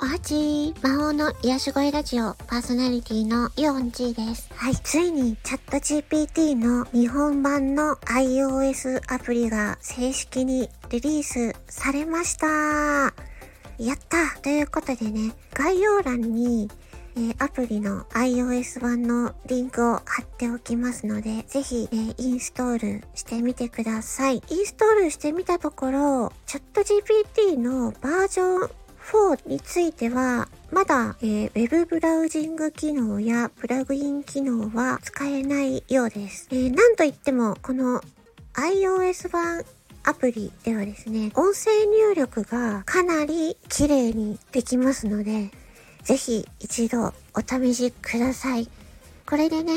おはち魔法の癒し声ラジオパーソナリティのイオンチーです。はい、ついにチャット GPT の日本版の iOS アプリが正式にリリースされました。やったということでね、概要欄にえー、アプリの iOS 版のリンクを貼っておきますので、ぜひ、えー、インストールしてみてください。インストールしてみたところ、チャット GPT のバージョン4については、まだ、えー、ウェブブラウジング機能やプラグイン機能は使えないようです。えー、なんといっても、この iOS 版アプリではですね、音声入力がかなり綺麗にできますので、ぜひ一度お試しください。これでね、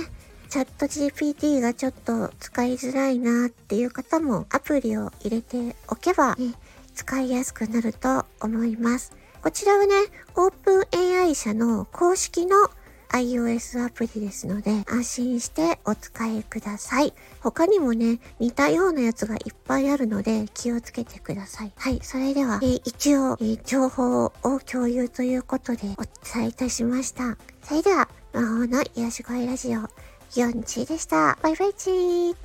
チャット GPT がちょっと使いづらいなっていう方もアプリを入れておけば、ね、使いやすくなると思います。こちらはね、オープン AI 社の公式の iOS アプリですので、安心してお使いください。他にもね、似たようなやつがいっぱいあるので気をつけてください。はい、それでは、えー、一応、えー、情報を共有ということでお伝えいたしました。それでは、魔法の癒し声ラジオ、4チでした。バイバイチー